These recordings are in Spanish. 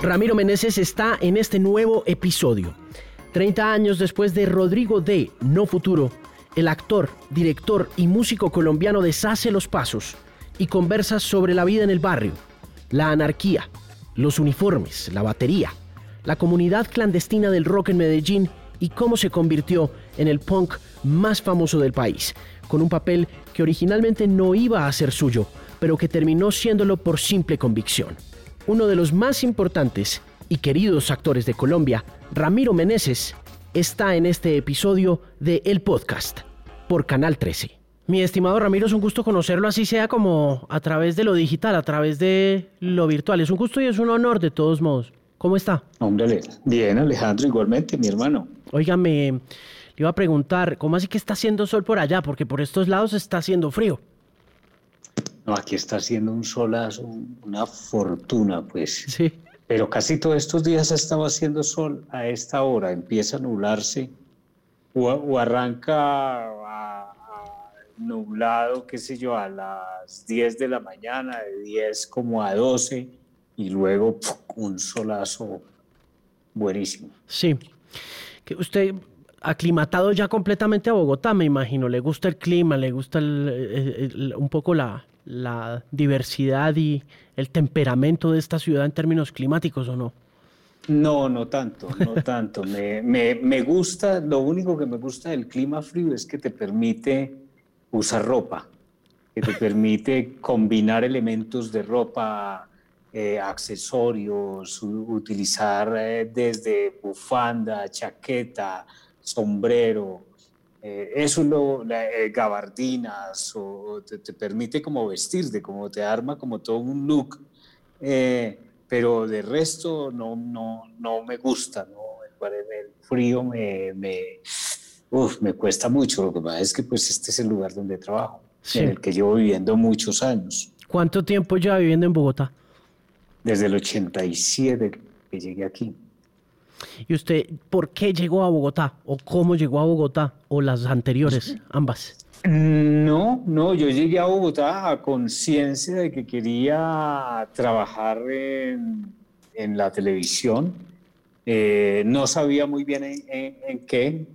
Ramiro Meneses está en este nuevo episodio. 30 años después de Rodrigo D. No Futuro, el actor, director y músico colombiano deshace los pasos y conversa sobre la vida en el barrio, la anarquía, los uniformes, la batería, la comunidad clandestina del rock en Medellín y cómo se convirtió en el punk más famoso del país, con un papel que originalmente no iba a ser suyo, pero que terminó siéndolo por simple convicción uno de los más importantes y queridos actores de Colombia, Ramiro Meneses, está en este episodio de El Podcast por Canal 13. Mi estimado Ramiro, es un gusto conocerlo así sea como a través de lo digital, a través de lo virtual. Es un gusto y es un honor de todos modos. ¿Cómo está? Hombre, bien Alejandro, igualmente, mi hermano. Óigame, le iba a preguntar, ¿cómo así que está haciendo sol por allá? Porque por estos lados está haciendo frío. No, aquí está haciendo un solazo, una fortuna, pues. Sí. Pero casi todos estos días ha estado haciendo sol a esta hora, empieza a nublarse o, arranca nublado, qué sé yo, a las 10 de la mañana, de 10 como a 12, y luego un solazo buenísimo. Sí. Que usted aclimatado ya completamente a Bogotá, me imagino. Le gusta el clima, le gusta un poco la, la diversidad y el temperamento de esta ciudad en términos climáticos o no? No, no tanto, no tanto. me, me, gusta, lo único que me gusta del clima frío es que te permite usar ropa, que te permite combinar elementos de ropa, eh, accesorios, utilizar eh, desde bufanda, chaqueta, sombrero, eh, eso lo, eh, gabardinas, o te, permite como vestirte, como te arma como todo un look, eh, pero de resto no, no, no me gusta, ¿no? El, frío me, me, me cuesta mucho, lo que pasa es que pues este es el lugar donde trabajo, en el que llevo viviendo muchos años. ¿Cuánto tiempo lleva viviendo en Bogotá? Desde el 87 que llegué aquí. ¿Y usted por qué llegó a Bogotá? ¿O cómo llegó a Bogotá? ¿O las anteriores, ambas? No, no, yo llegué a Bogotá a conciencia de que quería trabajar en, la televisión. Eh, no sabía muy bien en, qué.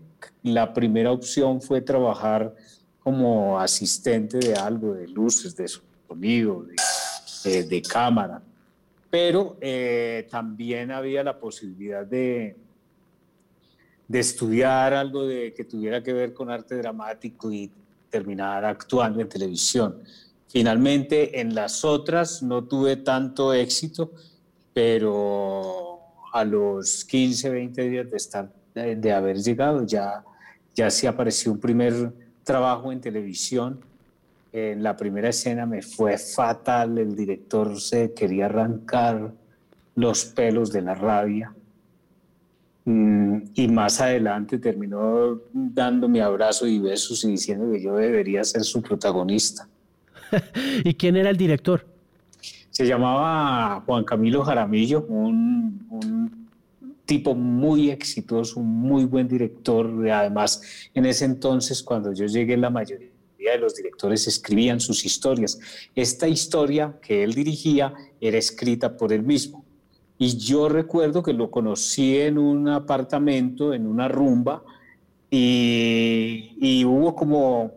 La primera opción fue trabajar como asistente de algo, de luces, de sonido, de, de cámara pero eh, también había la posibilidad de, de estudiar algo de, que tuviera que ver con arte dramático y terminar actuando en televisión. Finalmente, en las otras no tuve tanto éxito, pero a los 15, 20 días de, estar, de, haber llegado ya, ya sí apareció un primer trabajo en televisión en la primera escena me fue fatal, el director se quería arrancar los pelos de la rabia. Mm, y más adelante terminó dándome abrazo y besos y diciendo que yo debería ser su protagonista. ¿Y quién era el director? Se llamaba Juan Camilo Jaramillo, un, un tipo muy exitoso, un muy buen director. Además, en ese entonces, cuando yo llegué, la mayoría de los directores escribían sus historias. Esta historia que él dirigía era escrita por él mismo. Y yo recuerdo que lo conocí en un apartamento, en una rumba, y, hubo como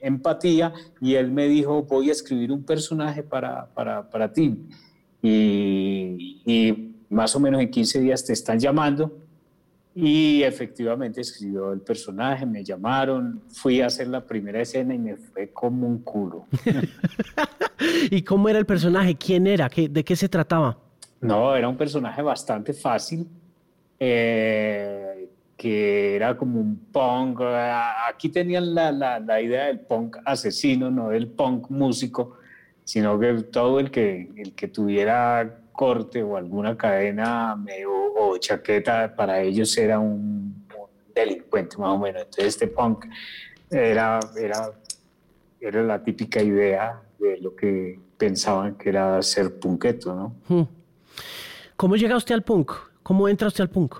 empatía y él me dijo, voy a escribir un personaje para, para, para ti. Y, más o menos en 15 días te están llamando y efectivamente escribió el personaje, me llamaron, fui a hacer la primera escena y me fue como un culo. ¿Y cómo era el personaje? ¿Quién era? ¿De qué se trataba? No, era un personaje bastante fácil, eh, que era como un punk. Aquí tenían la, la, la, idea del punk asesino, no del punk músico, sino que todo el que, el que tuviera corte o alguna cadena o, chaqueta, para ellos era un, delincuente más o menos. Entonces este punk era, era, era la típica idea de lo que pensaban que era ser punketo, ¿no? Hmm. ¿Cómo llega usted al punk? ¿Cómo entra usted al punk?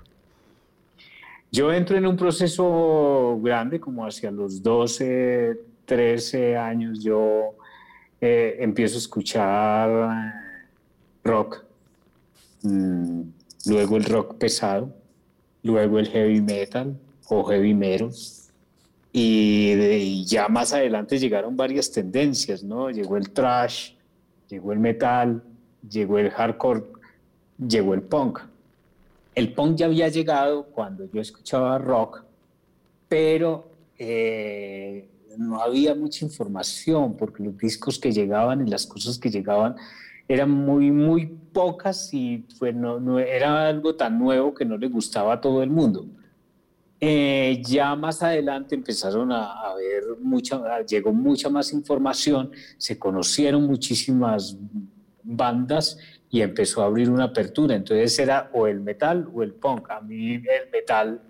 Yo entro en un proceso grande, como hacia los 12, 13 años, yo eh, empiezo a escuchar rock mm, luego el rock pesado, luego el heavy metal o heavy metal. Y, ya más adelante llegaron varias tendencias, ¿no? Llegó el trash, llegó el metal, llegó el hardcore, llegó el punk. El punk ya había llegado cuando yo escuchaba rock, pero eh, no había mucha información porque los discos que llegaban y las cosas que llegaban eran muy, muy pocas y pues no, no era algo tan nuevo que no le gustaba a todo el mundo. Eh, ya más adelante empezaron a, a ver mucha, llegó mucha más información, se conocieron muchísimas bandas y empezó a abrir una apertura. Entonces era o el metal o el punk. A mí el metal,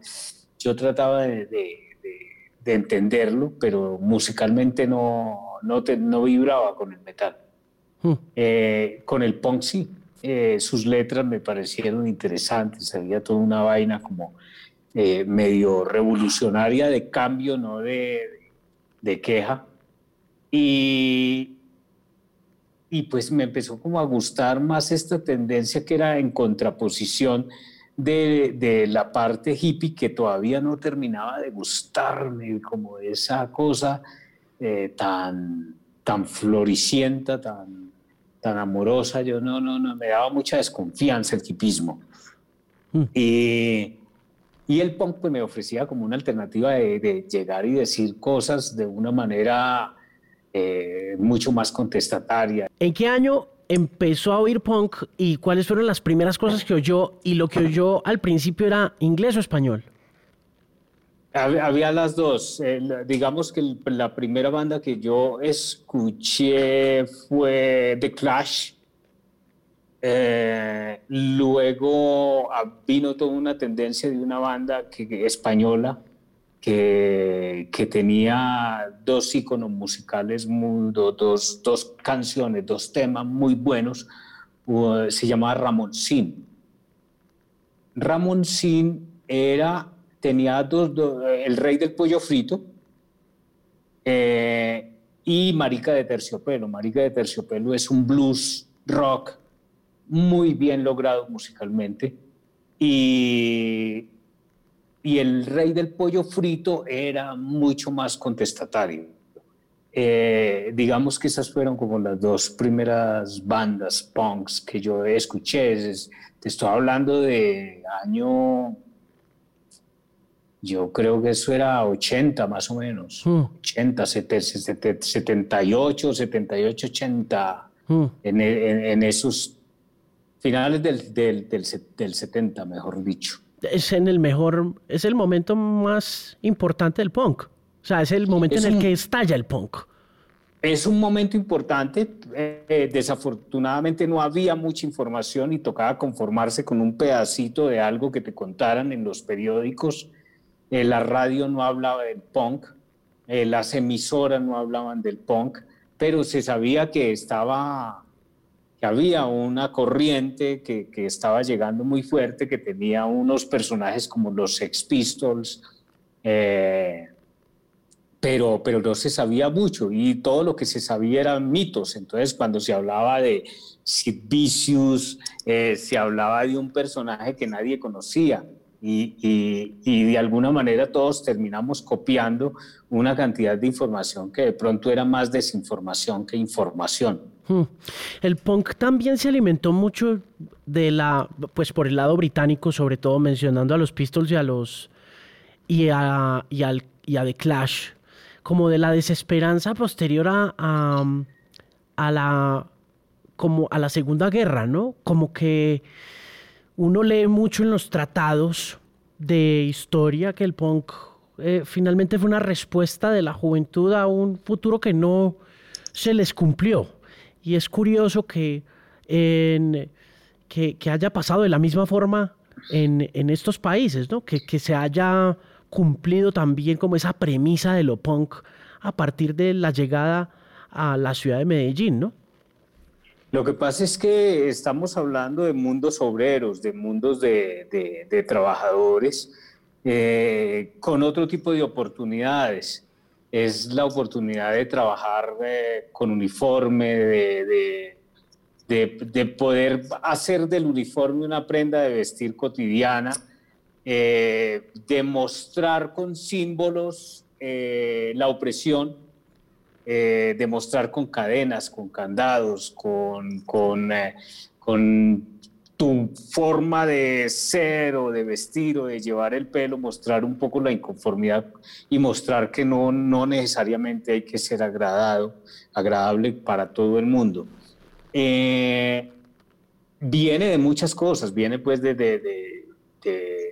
yo trataba de, de, entenderlo, pero musicalmente no, no, no vibraba con el metal. Eh, con el punk sí. Eh, sus letras me parecieron interesantes, había toda una vaina como eh, medio revolucionaria de cambio, no de, queja. Y, pues me empezó como a gustar más esta tendencia que era en contraposición de, la parte hippie que todavía no terminaba de gustarme, como esa cosa tan, tan floricienta, tan, tan amorosa, yo no, no, no, me daba mucha desconfianza el hipismo. Mm. Y, y, el punk pues me ofrecía como una alternativa de, de llegar y decir cosas de una manera eh, mucho más contestataria. ¿En qué año empezó a oír punk y cuáles fueron las primeras cosas que oyó? Y lo que oyó al principio era inglés o español. Había las dos. digamos que la primera banda que yo escuché fue The Clash. Eh, luego ah, vino toda una tendencia de una banda que, española que, que tenía dos iconos musicales, muy, dos, dos canciones, dos temas muy buenos. se llamaba. Ramón Sin era, tenía dos, el rey del pollo frito eh, y Marica de Terciopelo. Marica de Terciopelo es un blues rock muy bien logrado musicalmente y y el rey del pollo frito era mucho más contestatario. Eh, digamos que esas fueron como las dos primeras bandas punks que yo escuché. te estoy hablando de año, yo creo que eso era 80 más o menos, 80, 78, 78, 80, en, esos finales del, del, del, del 70, mejor dicho es en el mejor, es el momento más importante del punk. O sea, es el momento en el que estalla el punk. Es un momento importante. Eh, desafortunadamente no había mucha información y tocaba conformarse con un pedacito de algo que te contaran en los periódicos. Eh, la radio no hablaba del punk, eh, las emisoras no hablaban del punk, pero se sabía que estaba que había una corriente que, que, estaba llegando muy fuerte, que tenía unos personajes como los Sex Pistols, eh, pero, pero no se sabía mucho y todo lo que se sabía eran mitos. Entonces, cuando se hablaba de Sid Vicious, eh, se hablaba de un personaje que nadie conocía. Y, y, y, de alguna manera todos terminamos copiando una cantidad de información que de pronto era más desinformación que información. Hmm. El punk también se alimentó mucho de la, pues por el lado británico, sobre todo mencionando a los Pistols y a los y a, y al, a The Clash, como de la desesperanza posterior a, a, la como a la Segunda Guerra, ¿no? Como que uno lee mucho en los tratados de historia que el punk eh, finalmente fue una respuesta de la juventud a un futuro que no se les cumplió. Y es curioso que, que, haya pasado de la misma forma en, estos países, ¿no? Que, que, se haya cumplido también como esa premisa de lo punk a partir de la llegada a la ciudad de Medellín, ¿no? Lo que pasa es que estamos hablando de mundos obreros, de mundos de, trabajadores, eh, con otro tipo de oportunidades. Es la oportunidad de trabajar eh, con uniforme, de, de, poder hacer del uniforme una prenda de vestir cotidiana, eh, demostrar con símbolos eh, la opresión, eh, demostrar con cadenas, con candados, con, con, con tu forma de ser o de vestir o de llevar el pelo, mostrar un poco la inconformidad y mostrar que no, no necesariamente hay que ser agradado, agradable para todo el mundo. Eh, viene de muchas cosas, viene pues de, de, de,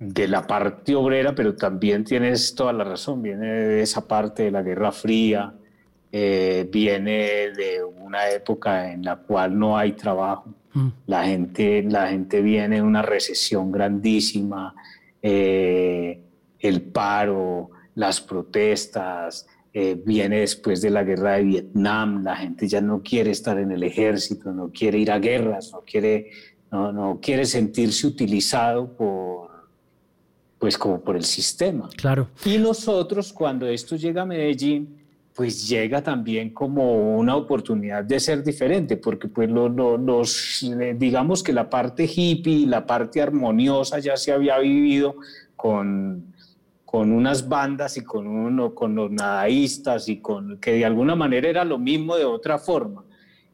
la parte obrera, pero también tienes toda la razón, viene de esa parte de la Guerra Fría, eh, viene de una época en la cual no hay trabajo, mm. la, gente, la gente viene de una recesión grandísima, eh, el paro, las protestas, eh, viene después de la guerra de Vietnam, la gente ya no quiere estar en el ejército, no quiere ir a guerras, no quiere, no, no quiere sentirse utilizado por, pues como por el sistema. Claro. Y nosotros cuando esto llega a Medellín, pues llega también como una oportunidad de ser diferente, porque pues lo, los, digamos que la parte hippie, la parte armoniosa ya se había vivido con con unas bandas y con, uno, con los nadaístas y con que de alguna manera era lo mismo de otra forma.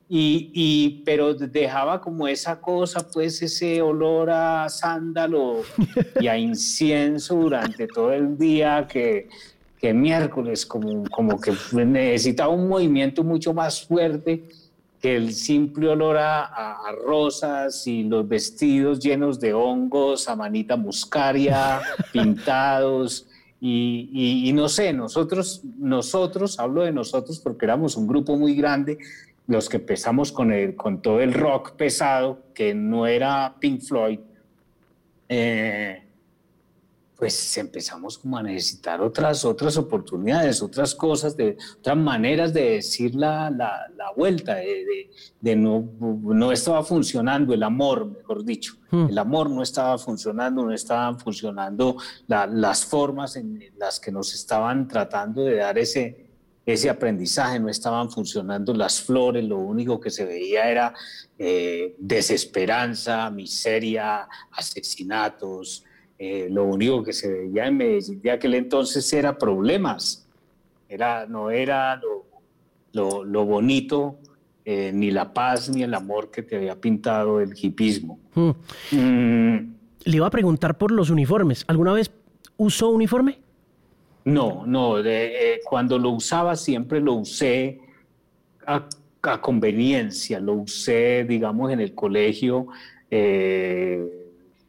Y, y, pero dejaba como esa cosa, pues ese olor a sándalo y a incienso durante todo el día que, que miércoles, como, como que necesitaba un movimiento mucho más fuerte que el simple olor a, rosas y los vestidos llenos de hongos, a manita muscaria, pintados. Y, no sé, nosotros, nosotros, hablo de nosotros porque éramos un grupo muy grande, los que empezamos con, el, con todo el rock pesado, que no era Pink Floyd, eh, pues empezamos como a necesitar otras, otras oportunidades, otras cosas, de, otras maneras de decir la, la, vuelta, de, de, no, no estaba funcionando el amor, mejor dicho. Hmm. El amor no estaba funcionando, no estaban funcionando las formas en las que nos estaban tratando de dar ese, ese aprendizaje, no estaban funcionando las flores, lo único que se veía era eh, desesperanza, miseria, asesinatos. Eh, lo único que se veía en Medellín de aquel entonces era problemas, era, no era lo, lo, bonito, eh, ni la paz, ni el amor que te había pintado el hipismo. Hmm. Mm. Le iba a preguntar por los uniformes. ¿Alguna vez usó uniforme? No, no. Eh, cuando lo usaba siempre lo usé a, conveniencia, lo usé, digamos, en el colegio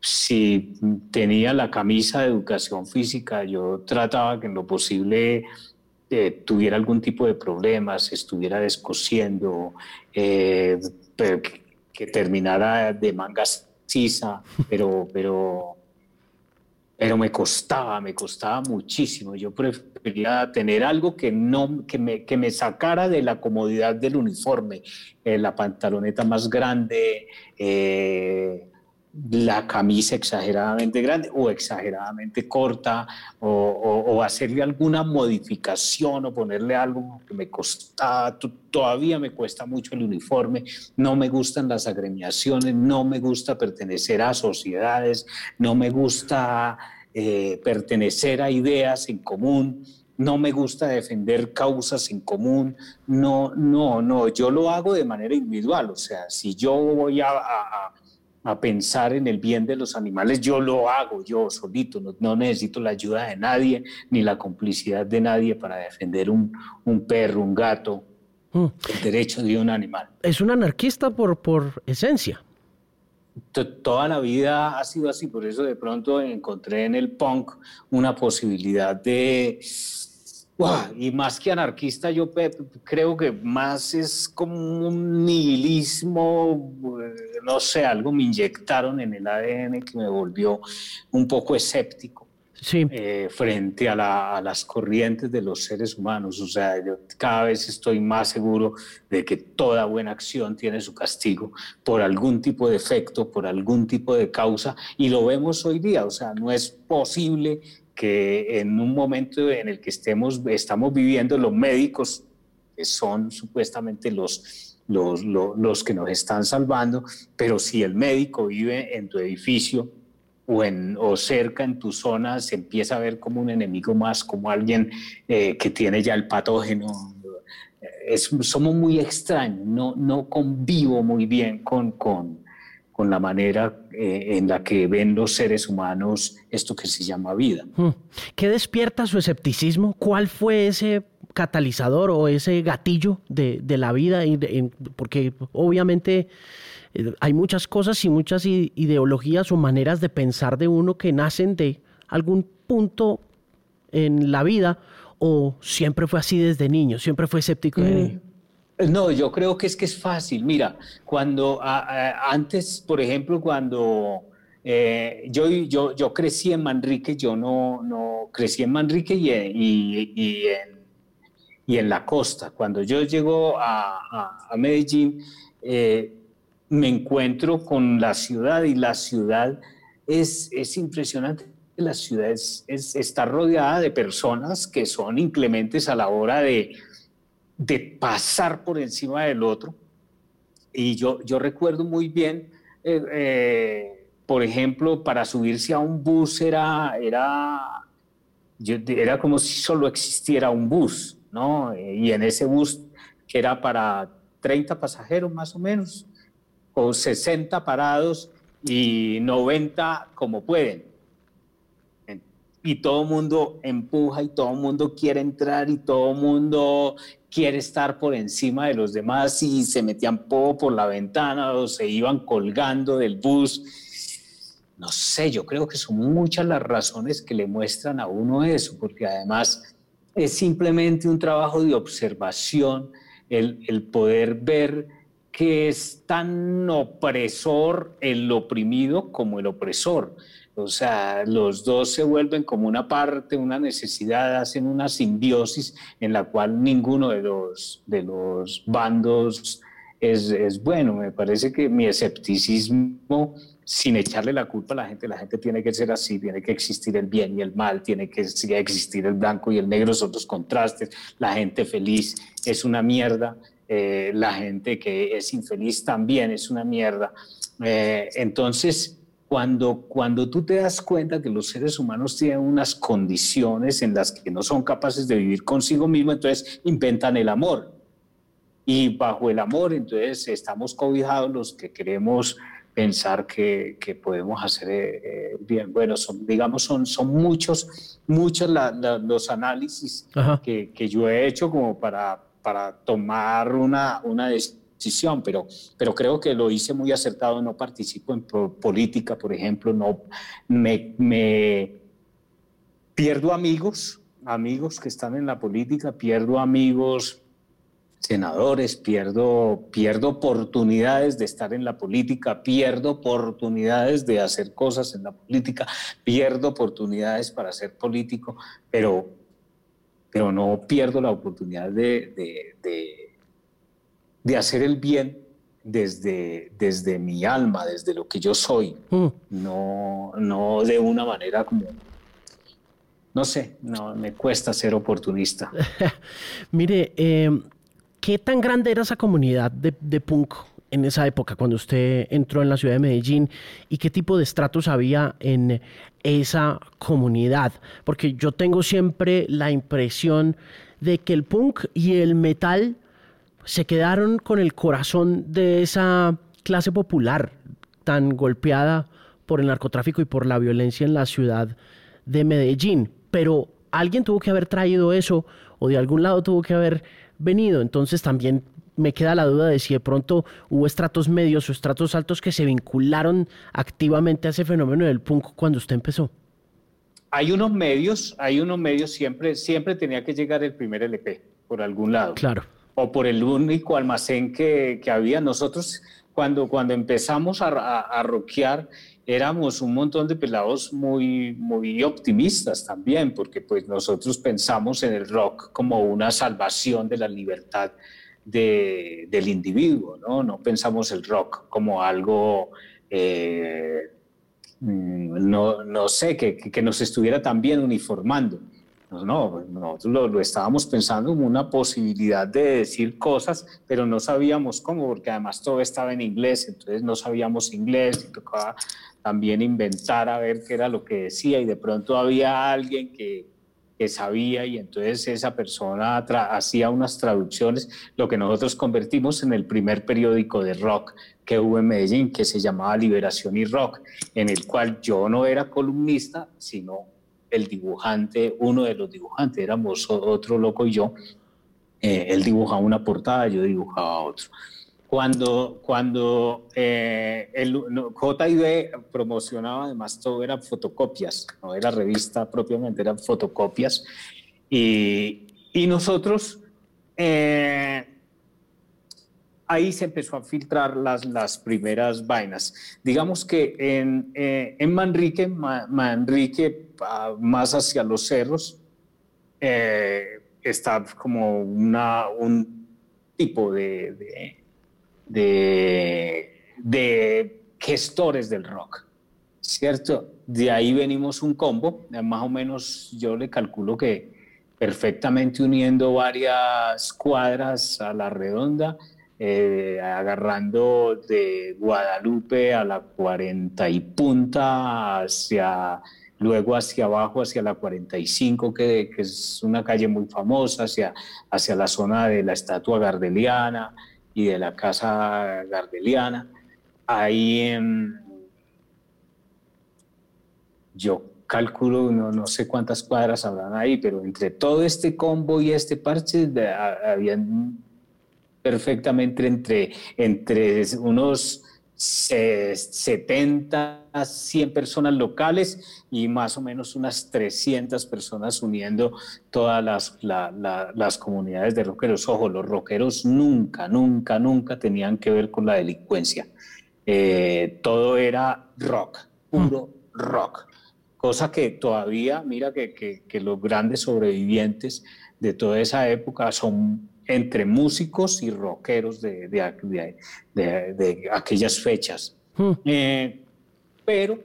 si tenía la camisa de educación física, yo trataba que en lo posible eh, tuviera algún tipo de problemas, estuviera descosiendo, eh, que, terminara de mangas sisa, pero, pero, pero me costaba, me costaba muchísimo. Yo prefería tener algo que, no, que, me, que me sacara de la comodidad del uniforme, eh, la pantaloneta más grande la camisa exageradamente grande o exageradamente corta o, hacerle alguna modificación o ponerle algo que me costaba, todavía me cuesta mucho el uniforme, no me gustan las agremiaciones, no me gusta pertenecer a sociedades, no me gusta eh, pertenecer a ideas en común. No me gusta defender causas en común, no, no, no, yo lo hago de manera individual, o sea, si yo voy a a pensar en el bien de los animales, yo lo hago yo solito, no, necesito la ayuda de nadie ni la complicidad de nadie para defender un, perro, un gato, mm. el derecho de un animal. Es un anarquista por, por esencia. Toda la vida ha sido así, por eso de pronto encontré en el punk una posibilidad de y más que anarquista, yo creo que más es como un nihilismo, eh, no sé, algo me inyectaron en el ADN que me volvió un poco escéptico eh, frente a, las corrientes de los seres humanos. O sea, yo cada vez estoy más seguro de que toda buena acción tiene su castigo por algún tipo de efecto, por algún tipo de causa, y lo vemos hoy día. O sea, no es posible que en un momento en el que estemos, estamos viviendo, los médicos que son supuestamente los, los, los, que nos están salvando, pero si el médico vive en tu edificio o, en, o cerca en tu zona, se empieza a ver como un enemigo más, como alguien eh, que tiene ya el patógeno. Es, somos muy extraños, no, no convivo muy bien con, con, con la manera eh, en la que ven los seres humanos esto que se llama vida. Hmm. ¿Qué despierta su escepticismo? ¿Cuál fue ese catalizador o ese gatillo de, la vida? Porque obviamente eh, hay muchas cosas y muchas ideologías o maneras de pensar de uno que nacen de algún punto en la vida o siempre fue así desde niño, siempre fue escéptico de mm. niño. No, yo creo que es que es fácil. Mira, cuando antes, por ejemplo, cuando eh, yo, yo, yo crecí en Manrique, yo no, no crecí en Manrique y, y, en, y en, la costa. Cuando yo llego a, a Medellín, eh, me encuentro con la ciudad y la ciudad es, es impresionante. La ciudad es, está rodeada de personas que son inclementes a la hora de de pasar por encima del otro. Y yo, yo recuerdo muy bien, eh, eh, por ejemplo, para subirse a un bus era, era, era como si solo existiera un bus, ¿no? Y en ese bus, que era para 30 pasajeros más o menos, o 60 parados y 90 como pueden y todo el mundo empuja y todo el mundo quiere entrar y todo el mundo quiere estar por encima de los demás y se metían poco por la ventana o se iban colgando del bus. No sé, yo creo que son muchas las razones que le muestran a uno eso, porque además es simplemente un trabajo de observación, el, el poder ver que es tan opresor el oprimido como el opresor. O sea, los dos se vuelven como una parte, una necesidad, hacen una simbiosis en la cual ninguno de los, de los bandos es, es bueno. Me parece que mi escepticismo, sin echarle la culpa a la gente, la gente tiene que ser así, tiene que existir el bien y el mal, tiene que existir el blanco y el negro, son dos contrastes. La gente feliz es una mierda, eh, la gente que es infeliz también es una mierda. Eh, entonces, cuando, cuando tú te das cuenta que los seres humanos tienen unas condiciones en las que no son capaces de vivir consigo mismo, entonces inventan el amor. Y bajo el amor, entonces estamos cobijados los que queremos pensar que, que podemos hacer eh, eh, bien. Bueno, son, digamos, son, son muchos, muchos los análisis que, que, yo he hecho como para, para tomar una, una decisión pero, pero creo que lo hice muy acertado, no participo en política, por ejemplo, no me, me pierdo amigos, amigos que están en la política, pierdo amigos senadores, pierdo, pierdo oportunidades de estar en la política, pierdo oportunidades de hacer cosas en la política, pierdo oportunidades para ser político, pero, pero no pierdo la oportunidad de, de de hacer el bien desde, desde mi alma, desde lo que yo soy, mm. no, no de una manera como, no sé, no, me cuesta ser oportunista. Mire, eh, ¿qué tan grande era esa comunidad de, de, punk en esa época, cuando usted entró en la ciudad de Medellín? ¿Y qué tipo de estratos había en esa comunidad? Porque yo tengo siempre la impresión de que el punk y el metal se quedaron con el corazón de esa clase popular tan golpeada por el narcotráfico y por la violencia en la ciudad de Medellín. Pero alguien tuvo que haber traído eso o de algún lado tuvo que haber venido. Entonces también me queda la duda de si de pronto hubo estratos medios o estratos altos que se vincularon activamente a ese fenómeno del punk cuando usted empezó. Hay unos medios, hay unos medios, siempre, siempre tenía que llegar el primer LP por algún lado. Claro o por el único almacén que, que había. Nosotros cuando, cuando empezamos a, a, a, rockear éramos un montón de pelados muy, muy optimistas también, porque pues nosotros pensamos en el rock como una salvación de la libertad de, del individuo, ¿no? No pensamos el rock como algo... Eh, mm, no, no sé, que, que, nos estuviera también uniformando. No, nosotros lo, estábamos pensando como una posibilidad de decir cosas, pero no sabíamos cómo, porque además todo estaba en inglés, entonces no sabíamos inglés y tocaba también inventar a ver qué era lo que decía y de pronto había alguien que, que sabía y entonces esa persona hacía unas traducciones, lo que nosotros convertimos en el primer periódico de rock que hubo en Medellín, que se llamaba Liberación y Rock, en el cual yo no era columnista, sino el dibujante, uno de los dibujantes, éramos otro loco y yo, eh, él dibujaba una portada, yo dibujaba otro. Cuando, cuando eh, el JIB promocionaba, además todo eran fotocopias, no era revista propiamente, eran fotocopias, y, y nosotros eh, ahí se empezó a filtrar las, las primeras vainas. Digamos que en, eh, en Manrique, Manrique, más hacia los cerros, eh, está como una, un tipo de, de, de, gestores del rock, ¿cierto? De ahí venimos un combo, más o menos yo le calculo que perfectamente uniendo varias cuadras a la redonda, eh, agarrando de Guadalupe a la 40 y punta hacia luego hacia abajo, hacia la 45, que, que, es una calle muy famosa, hacia, hacia la zona de la estatua gardeliana y de la casa gardeliana. Ahí yo calculo, no, no sé cuántas cuadras habrán ahí, pero entre todo este combo y este parche habían perfectamente entre, entre unos 70, 100 personas locales y más o menos unas 300 personas uniendo todas las, las comunidades de rockeros. Ojo, los rockeros nunca, nunca, nunca tenían que ver con la delincuencia. Eh, todo era rock, puro rock. Cosa que todavía, mira que, que, que los grandes sobrevivientes de toda esa época son entre músicos y rockeros de, de, de, aquellas fechas. Hmm. Eh, pero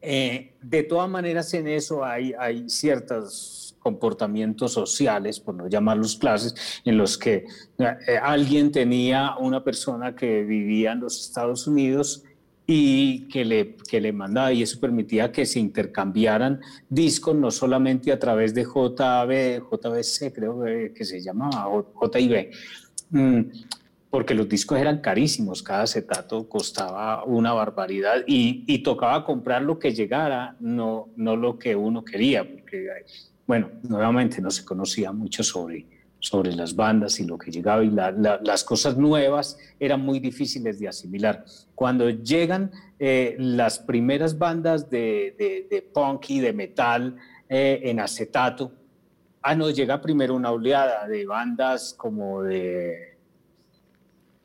eh, de todas maneras en eso hay, hay ciertos comportamientos sociales, por no llamarlos clases, en los que eh, alguien tenía una persona que vivía en los Estados Unidos y que le, que le mandaba y eso permitía que se intercambiaran discos no solamente a través de JB, JBC creo que se llamaba, JIB, mm, porque los discos eran carísimos, cada acetato costaba una barbaridad y, y, tocaba comprar lo que llegara, no, no lo que uno quería, porque, bueno, nuevamente no se conocía mucho sobre sobre las bandas y lo que llegaba y las cosas nuevas eran muy difíciles de asimilar. Cuando llegan eh, las primeras bandas de, de, punk y de metal eh, en acetato, ah, no, llega primero una oleada de bandas como de,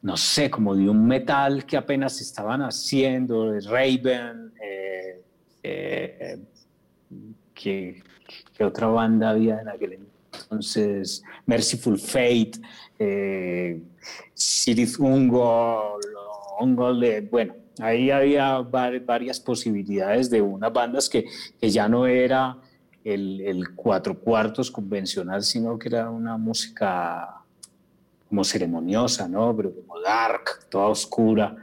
no sé, como de un metal que apenas estaban haciendo, de Raven, eh, ¿qué, otra banda había en aquel entonces Merciful Fate, eh, Ungo, bueno, ahí había varias posibilidades de unas bandas que, que ya no era el, el, cuatro cuartos convencional, sino que era una música como ceremoniosa, ¿no? Pero como dark, toda oscura.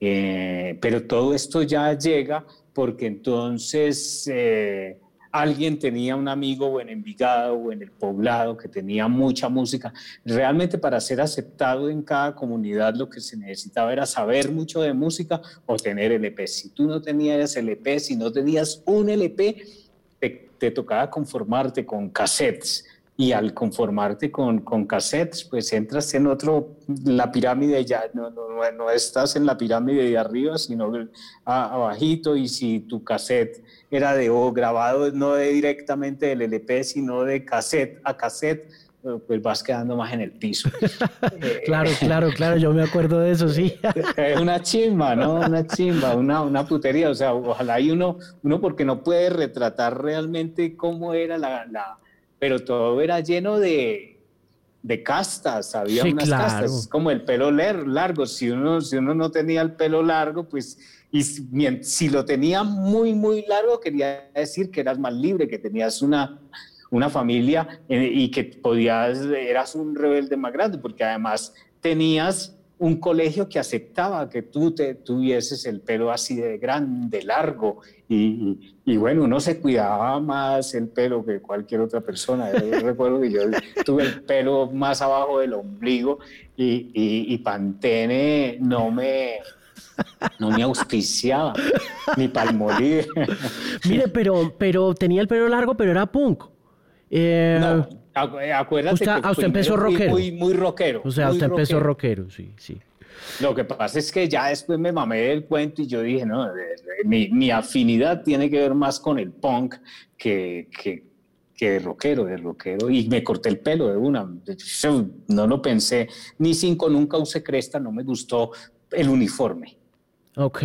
Eh, pero todo esto ya llega porque entonces eh, alguien tenía un amigo o en Envigado o en el poblado que tenía mucha música. Realmente para ser aceptado en cada comunidad lo que se necesitaba era saber mucho de música o tener LP. Si tú no tenías LP, si no tenías un LP, te, te tocaba conformarte con cassettes y al conformarte con, con, cassettes, pues entras en otro, la pirámide ya, no, no, no estás en la pirámide de arriba, sino abajito, y si tu cassette era de o grabado no de directamente del LP, sino de cassette a cassette, eh, pues vas quedando más en el piso. claro, claro, claro, yo me acuerdo de eso, sí. es una chimba, ¿no? Una chimba, una, una putería, o sea, ojalá hay uno, uno porque no puede retratar realmente cómo era la pero todo era lleno de, de castas, había unas castas, como el pelo largo, si uno, si uno no tenía el pelo largo, pues, y si, lo tenía muy, muy largo, quería decir que eras más libre, que tenías una, una familia eh, y que podías, eras un rebelde más grande, porque además tenías un colegio que aceptaba que tú te tuvieses el pelo así de grande, largo, y, y, bueno, uno se cuidaba más el pelo que cualquier otra persona. Yo recuerdo que yo tuve el pelo más abajo del ombligo y, y, Pantene no me, no me auspiciaba, ni palmolive. Mire, pero, pero tenía el pelo largo, pero era punk. Eh, no, acuérdate usted, que usted empezó rockero. Muy, muy rockero. O sea, usted empezó rockero, sí, sí. Lo que pasa es que ya después me mamé el cuento y yo dije, no, mi, mi afinidad tiene que ver más con el punk que, que, que de rockero, de rockero. Y me corté el pelo de una. no lo pensé. Ni cinco, nunca usé cresta, no me gustó el uniforme. Ok.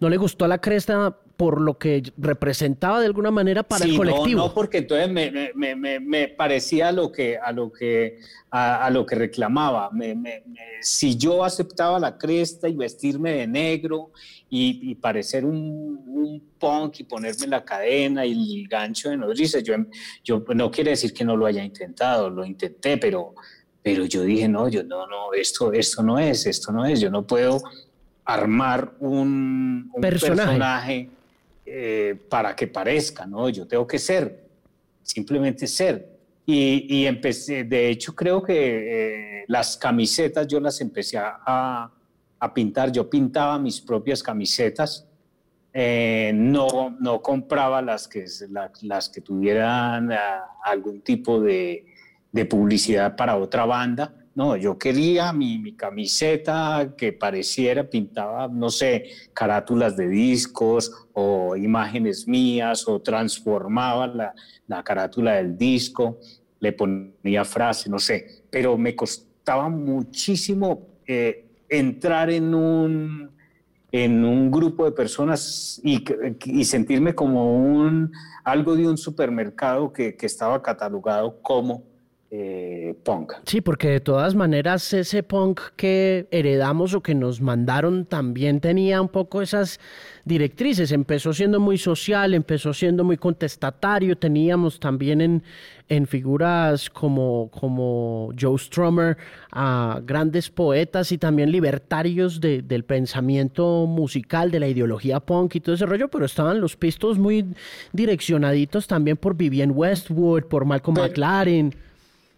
¿No le gustó la cresta por lo que representaba de alguna manera para el colectivo. No, no, porque entonces me, me, me, me, parecía a lo que, a lo que, a, lo que reclamaba. si yo aceptaba la cresta y vestirme de negro y, parecer un, un, punk y ponerme la cadena y el gancho de nodriza, yo, yo no quiere decir que no lo haya intentado, lo intenté, pero, pero yo dije, no, yo no, no, esto, esto no es, esto no es, yo no puedo armar un, personaje eh, para que parezca, ¿no? Yo tengo que ser, simplemente ser. Y, empecé, de hecho creo que eh, las camisetas yo las empecé a, pintar, yo pintaba mis propias camisetas, eh, no, no compraba las que, las que tuvieran algún tipo de, de publicidad para otra banda, no, yo quería mi, camiseta que pareciera, pintaba, no sé, carátulas de discos o imágenes mías o transformaba la, carátula del disco, le ponía frase, no sé, pero me costaba muchísimo eh, entrar en un, en un grupo de personas y, sentirme como un, algo de un supermercado que estaba catalogado como eh, punk. Sí, porque de todas maneras ese punk que heredamos o que nos mandaron también tenía un poco esas directrices. Empezó siendo muy social, empezó siendo muy contestatario. Teníamos también en, en figuras como, como Joe Strummer a grandes poetas y también libertarios del pensamiento musical, de la ideología punk y todo ese rollo, pero estaban los pistos muy direccionaditos también por Vivienne Westwood, por Malcolm McLaren.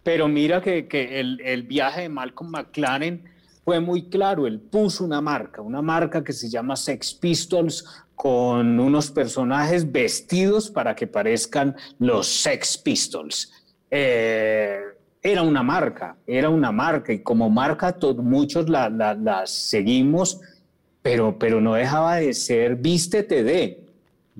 Pero mira que, el, viaje de Malcolm McLaren fue muy claro, él puso una marca, una marca que se llama Sex Pistols con unos personajes vestidos para que parezcan los Sex Pistols. Eh, era una marca, era una marca y como marca muchos la, seguimos, pero, pero no dejaba de ser vístete de.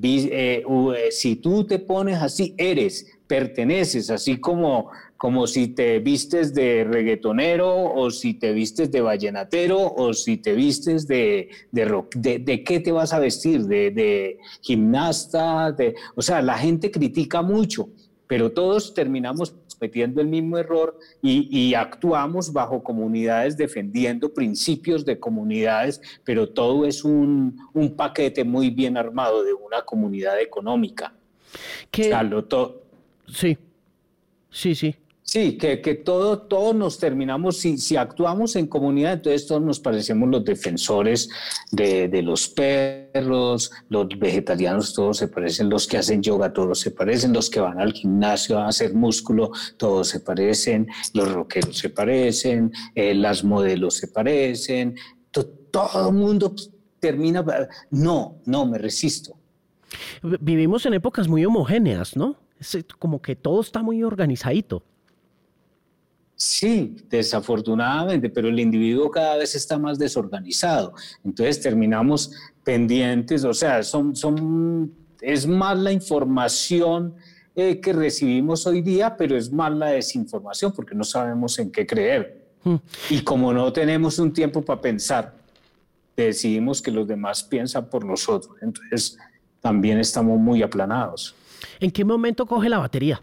Eh, eh, si tú te pones así, eres, perteneces, así como como si te vistes de reggaetonero o si te vistes de vallenatero o si te vistes de, de rock. De, qué te vas a vestir? ¿De, gimnasta? De, o sea, la gente critica mucho, pero todos terminamos cometiendo el mismo error y, actuamos bajo comunidades defendiendo principios de comunidades, pero todo es un, paquete muy bien armado de una comunidad económica. Sí, sí, sí. Sí, que, que todo, todos nos terminamos, si, si actuamos en comunidad, entonces todos nos parecemos los defensores de, de, los perros, los vegetarianos todos se parecen, los que hacen yoga todos se parecen, los que van al gimnasio a hacer músculo todos se parecen, los rockeros se parecen, eh, las modelos se parecen, todo el mundo termina... No, no, me resisto. Vivimos en épocas muy homogéneas, ¿no? Es como que todo está muy organizadito. Sí, desafortunadamente, pero el individuo cada vez está más desorganizado. Entonces terminamos pendientes, o sea, son, son, es más la información eh, que recibimos hoy día, pero es más la desinformación porque no sabemos en qué creer. Hmm. Y como no tenemos un tiempo para pensar, decidimos que los demás piensan por nosotros. Entonces también estamos muy aplanados. ¿En qué momento coge la batería?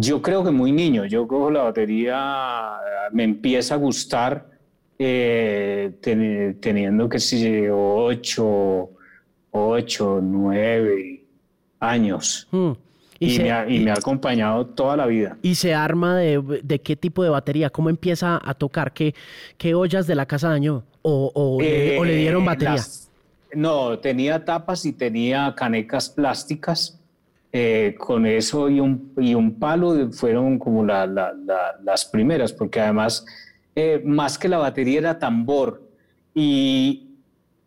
Yo creo que muy niño, yo cojo la batería, me empieza a gustar eh, teniendo que ser ocho, ocho, nueve años. Hmm. Y, me ha, acompañado toda la vida. ¿Y se arma de, qué tipo de batería? ¿Cómo empieza a tocar? ¿Qué, qué ollas de la casa dañó? ¿O, le, eh, dieron batería? no, tenía tapas y tenía canecas plásticas. Eh, con eso y un, y un palo fueron como las primeras, porque además, eh, más que la batería era tambor y,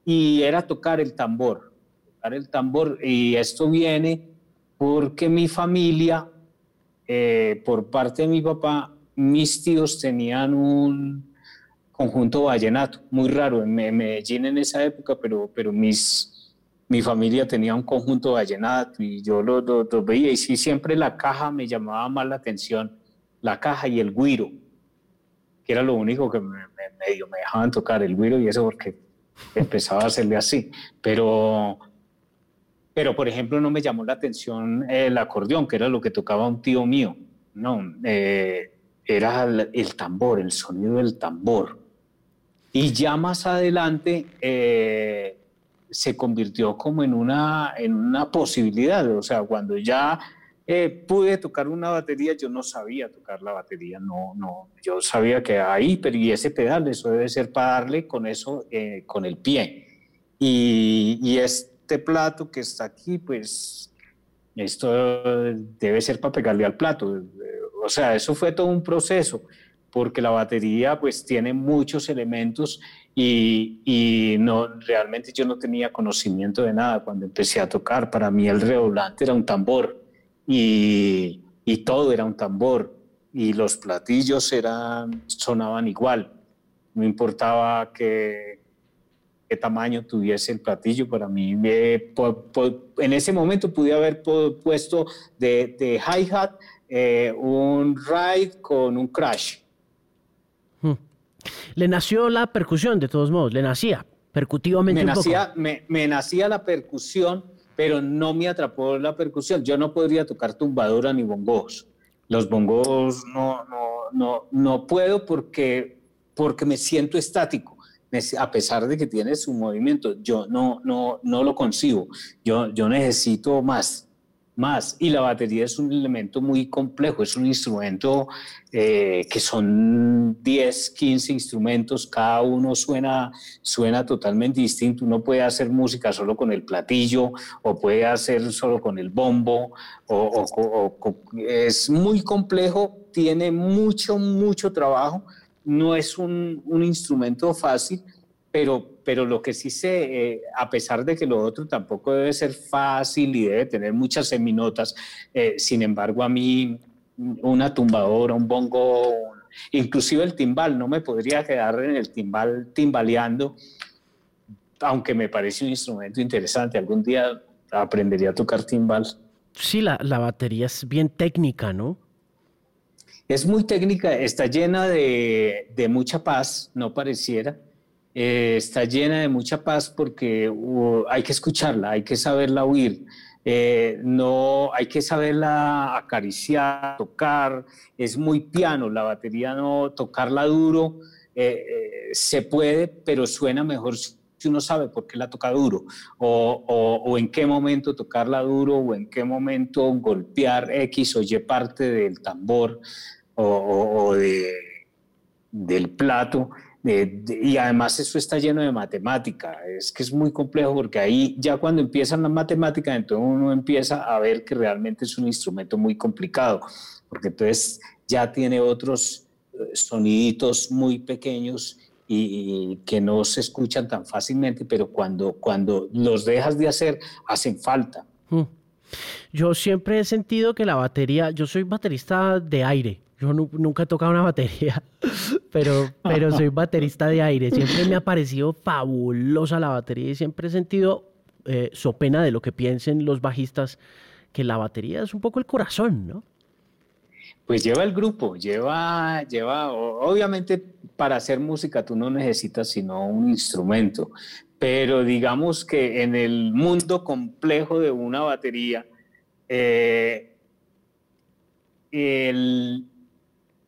y era tocar el tambor, tocar el tambor. Y esto viene porque mi familia, eh, por parte de mi papá, mis tíos tenían un conjunto vallenato, muy raro en Medellín en esa época, pero, pero mis, mi familia tenía un conjunto vallenato y yo lo, lo, veía y sí, siempre la caja me llamaba más la atención, la caja y el guiro, que era lo único que me, me, me dejaban tocar, el guiro y eso porque empezaba a hacerle así, pero pero, por ejemplo, no me llamó la atención el acordeón, que era lo que tocaba un tío mío. No, eh, era el, tambor, el sonido del tambor. Y ya más adelante eh, se convirtió como en una, en una posibilidad. O sea, cuando ya eh, pude tocar una batería, yo no sabía tocar la batería, no, no, yo sabía que ahí, pero y ese pedal, eso debe ser para darle con eso, con el pie. Y, y es este plato que está aquí, pues esto debe ser para pegarle al plato. O sea, eso fue todo un proceso, porque la batería pues tiene muchos elementos y, no, realmente yo no tenía conocimiento de nada cuando empecé a tocar. Para mí el redoblante era un tambor y, todo era un tambor y los platillos eran, sonaban igual. No importaba que tamaño tuviese el platillo. Para mí, en ese momento pude haber puesto de, de hi-hat eh, un ride con un crash. Le nació la percusión, de todos modos, le nacía percutivamente. Me, nacía, Me, nacía la percusión, pero no me atrapó la percusión. Yo no podría tocar tumbadora ni bongos. Los bongos no, no, no, no puedo porque, porque me siento estático a pesar de que tiene su movimiento, yo no, no, no lo concibo. Yo, yo necesito más, más. Y la batería es un elemento muy complejo, es un instrumento eh, que son 10, 15 instrumentos, cada uno suena, suena totalmente distinto. Uno puede hacer música solo con el platillo o puede hacer solo con el bombo. O, es muy complejo, tiene mucho, mucho trabajo no es un, instrumento fácil, pero, pero lo que sí sé, eh, a pesar de que lo otro tampoco debe ser fácil y debe tener muchas seminotas, eh, sin embargo a mí una tumbadora, un bongo, inclusive el timbal, no me podría quedar en el timbal timbaleando, aunque me parece un instrumento interesante. Algún día aprendería a tocar timbal. Sí, la, la batería es bien técnica, ¿no? Es muy técnica, está llena de, mucha paz, no pareciera. Eh, está llena de mucha paz porque uh, hay que escucharla, hay que saberla oír. Eh, no hay que saberla acariciar, tocar, es muy piano, la batería no, tocarla duro eh, se puede, pero suena mejor si uno sabe por qué la toca duro, o, o, en qué momento tocarla duro, o en qué momento golpear X o Y parte del tambor o, de, del plato. Y además eso está lleno de matemática, es que es muy complejo porque ahí ya cuando empiezan las matemáticas, entonces uno empieza a ver que realmente es un instrumento muy complicado, porque entonces ya tiene otros eh, soniditos muy pequeños y, que no se escuchan tan fácilmente, pero cuando, cuando los dejas de hacer, hacen falta. Mm. Yo siempre he sentido que la batería, yo soy baterista de aire, yo nunca he tocado una batería, pero, pero soy baterista de aire. Siempre me ha parecido fabulosa la batería y siempre he sentido, eh, so pena de lo que piensen los bajistas, que la batería es un poco el corazón, ¿no? Pues lleva el grupo, lleva, lleva, obviamente para hacer música tú no necesitas sino un instrumento, pero digamos que en el mundo complejo de una batería, eh, el,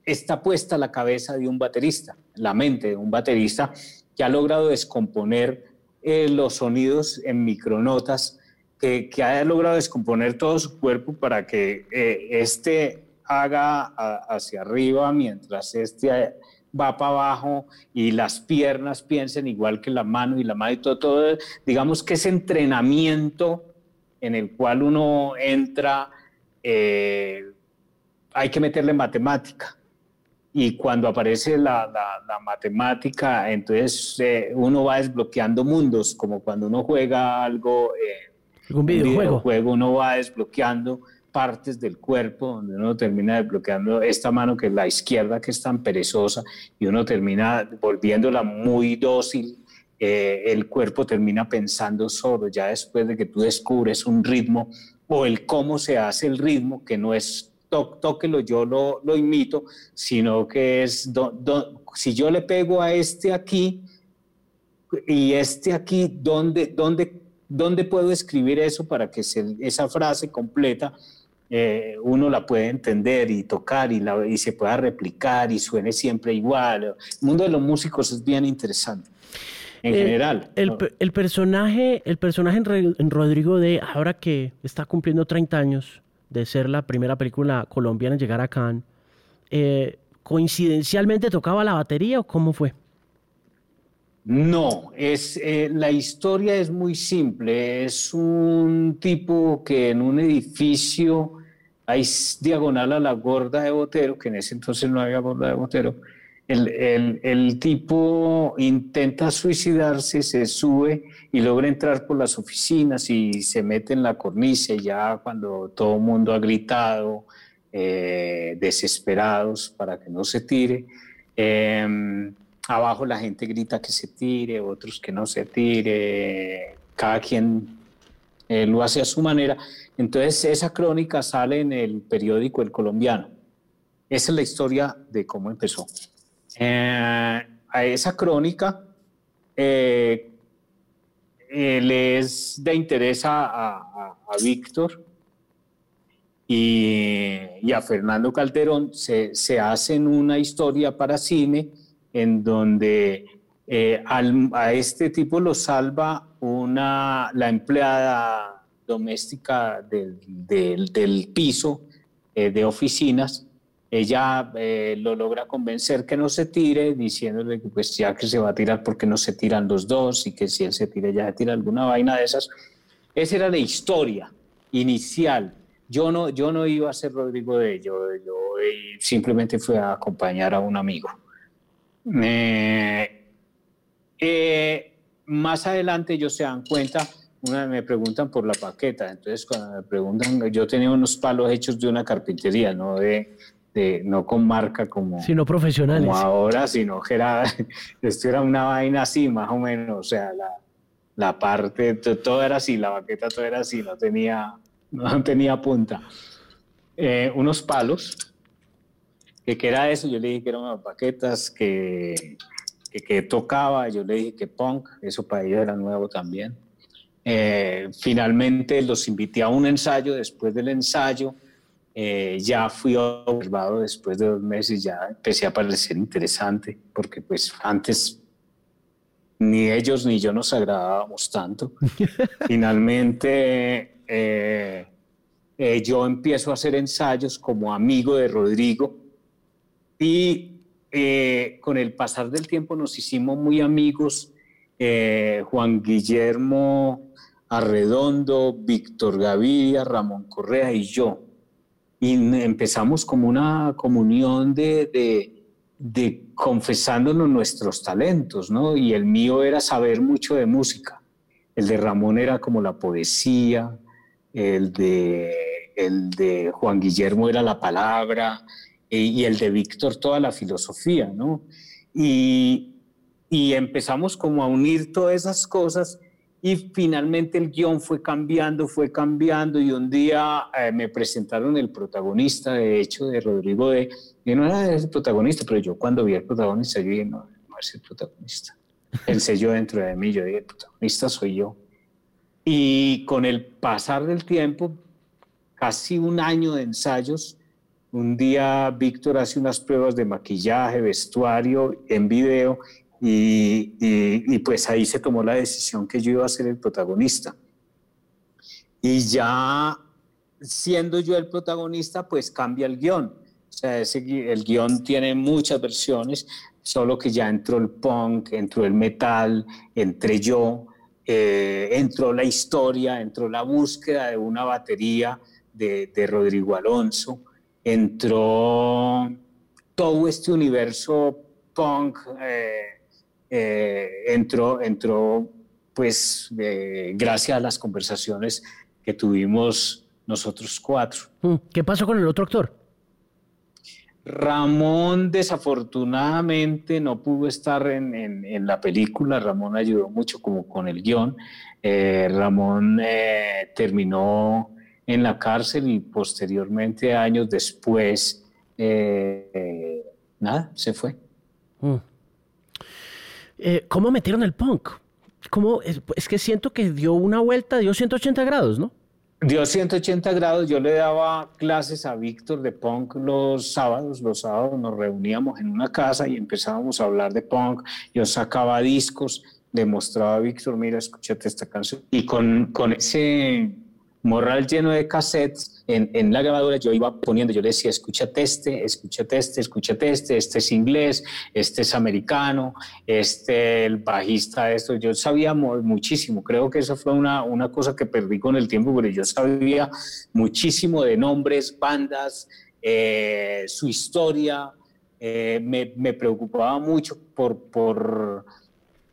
está puesta la cabeza de un baterista, la mente de un baterista que ha logrado descomponer eh, los sonidos en micronotas que, que haya logrado descomponer todo su cuerpo para que eh, este haga hacia arriba mientras este va para abajo y las piernas piensen igual que la mano y la mano y todo, todo digamos que ese entrenamiento en el cual uno entra, eh, hay que meterle matemática. Y cuando aparece la, la, matemática, entonces eh, uno va desbloqueando mundos, como cuando uno juega algo, eh, un videojuego. uno va desbloqueando partes del cuerpo, donde uno termina desbloqueando esta mano que es la izquierda, que es tan perezosa, y uno termina volviéndola muy dócil. Eh, el cuerpo termina pensando solo, ya después de que tú descubres un ritmo o el cómo se hace el ritmo, que no es tóquelo, yo lo, lo imito, sino que es, si yo le pego a este aquí y este aquí, ¿dónde, dónde, dónde puedo escribir eso para que esa frase completa eh, uno la puede entender y tocar y, la, y se pueda replicar y suene siempre igual. El mundo de los músicos es bien interesante. En general. El, el, personaje, el personaje en, Rodrigo de ahora que está cumpliendo 30 años de ser la primera película colombiana en llegar a Cannes, eh, ¿coincidencialmente tocaba la batería o cómo fue? No, es, eh, la historia es muy simple. Es un tipo que en un edificio hay diagonal a la gorda de Botero, que en ese entonces no había gorda de Botero. El, tipo intenta suicidarse, se sube y logra entrar por las oficinas y se mete en la cornisa ya cuando todo el mundo ha gritado, eh, desesperados para que no se tire. Em, Abajo la gente grita que se tire, otros que no se tire, cada quien eh, lo hace a su manera. Entonces esa crónica sale en el periódico El Colombiano. Esa es la historia de cómo empezó. Eh, a esa crónica eh, le es de interés a, Víctor y, a Fernando Calderón. Se, se hacen una historia para cine en donde eh, a este tipo lo salva una, la empleada doméstica del, del, piso eh, de oficinas. Ella eh, lo logra convencer que no se tire, diciéndole que pues ya que se va a tirar porque no se tiran los dos y que si él se tira ya se tira alguna vaina de esas. Esa era la historia inicial. Yo no, yo no iba a ser Rodrigo de ello, yo simplemente fui a acompañar a un amigo. Eh, más adelante ellos se dan cuenta, me preguntan por la paqueta, entonces cuando me preguntan, yo tenía unos palos hechos de una carpintería, no de, no con marca como, sino profesionales. Como ahora, sino que era, esto era una vaina así, más o menos, o sea, la, la parte, todo era así, la baqueta todo era así, no tenía, no tenía punta. Eh, unos palos que, era eso, yo le dije que eran unas baquetas, que, que, tocaba, yo le dije que punk, eso para ellos era nuevo también. Eh, finalmente los invité a un ensayo, después del ensayo eh, ya fui observado después de dos meses, ya empecé a parecer interesante, porque pues antes ni ellos ni yo nos agradábamos tanto. Finalmente eh, yo empiezo a hacer ensayos como amigo de Rodrigo, y eh, con el pasar del tiempo nos hicimos muy amigos, eh, Juan Guillermo Arredondo, Víctor Gaviria, Ramón Correa y yo. Y empezamos como una comunión de, de, confesándonos nuestros talentos, ¿no? Y el mío era saber mucho de música. El de Ramón era como la poesía, el de, el de Juan Guillermo era la palabra, y el de Víctor toda la filosofía, ¿no? Y, y empezamos como a unir todas esas cosas y finalmente el guion fue cambiando, fue cambiando y un día eh, me presentaron el protagonista, de hecho, de Rodrigo de... Yo no era el protagonista, pero yo cuando vi al protagonista, yo dije, no, no es el protagonista. Él selló dentro de mí, yo dije, el protagonista soy yo. Y con el pasar del tiempo, casi un año de ensayos, un día Víctor hace unas pruebas de maquillaje, vestuario, en video, y, pues ahí se tomó la decisión que yo iba a ser el protagonista. Y ya siendo yo el protagonista, pues cambia el guion. O sea, el guion tiene muchas versiones, solo que ya entró el punk, entró el metal, entré yo, eh, entró la historia, entró la búsqueda de una batería de, Rodrigo Alonso, entró todo este universo punk, eh, eh, entró, entró pues gracias a las conversaciones que tuvimos nosotros cuatro. Mm, ¿Qué pasó con el otro actor? Ramón desafortunadamente no pudo estar en, la película, Ramón ayudó mucho como con el guion. Eh, Ramón eh, terminó en la cárcel y posteriormente, años después, eh, nada, se fue. Mm. ¿Cómo metieron el punk? ¿Cómo? es que siento que dio una vuelta, dio 180 grados, ¿no? Dio 180 grados, yo le daba clases a Víctor de punk los sábados, los sábados nos reuníamos en una casa y empezábamos a hablar de punk, yo sacaba discos, le mostraba a Víctor, mira, escúchate esta canción, y con, con ese morral lleno de cassettes, en, en, la grabadora yo iba poniendo, yo le decía, escúchate este, escúchate este, escúchate este, este es inglés, este es americano, este, el bajista, esto, yo sabía muchísimo, creo que eso fue una, una cosa que perdí con el tiempo, pero yo sabía muchísimo de nombres, bandas, eh, su historia, eh, me, me, preocupaba mucho por, por,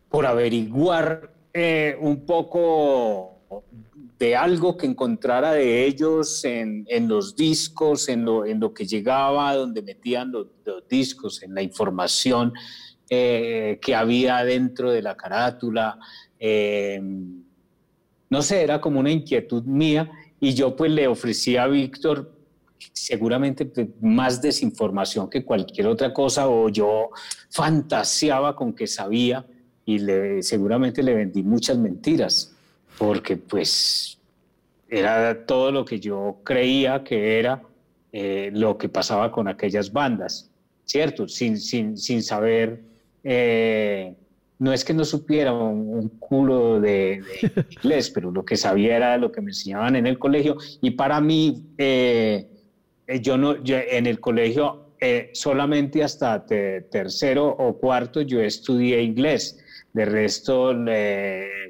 por averiguar eh, un poco de algo que encontrara de ellos en, los discos, en lo, en lo, que llegaba, donde metían los, discos, en la información eh, que había dentro de la carátula. Em, no sé, era como una inquietud mía y yo pues le ofrecí a Víctor seguramente pues, más desinformación que cualquier otra cosa o yo fantaseaba con que sabía y le, seguramente le vendí muchas mentiras porque pues era todo lo que yo creía que era eh, lo que pasaba con aquellas bandas, ¿cierto? Sin, sin, sin saber, eh, no es que no supiera un, culo de, inglés, pero lo que sabía era lo que me enseñaban en el colegio y para mí, eh, yo no, en el colegio solamente hasta tercero o cuarto yo estudié inglés de resto,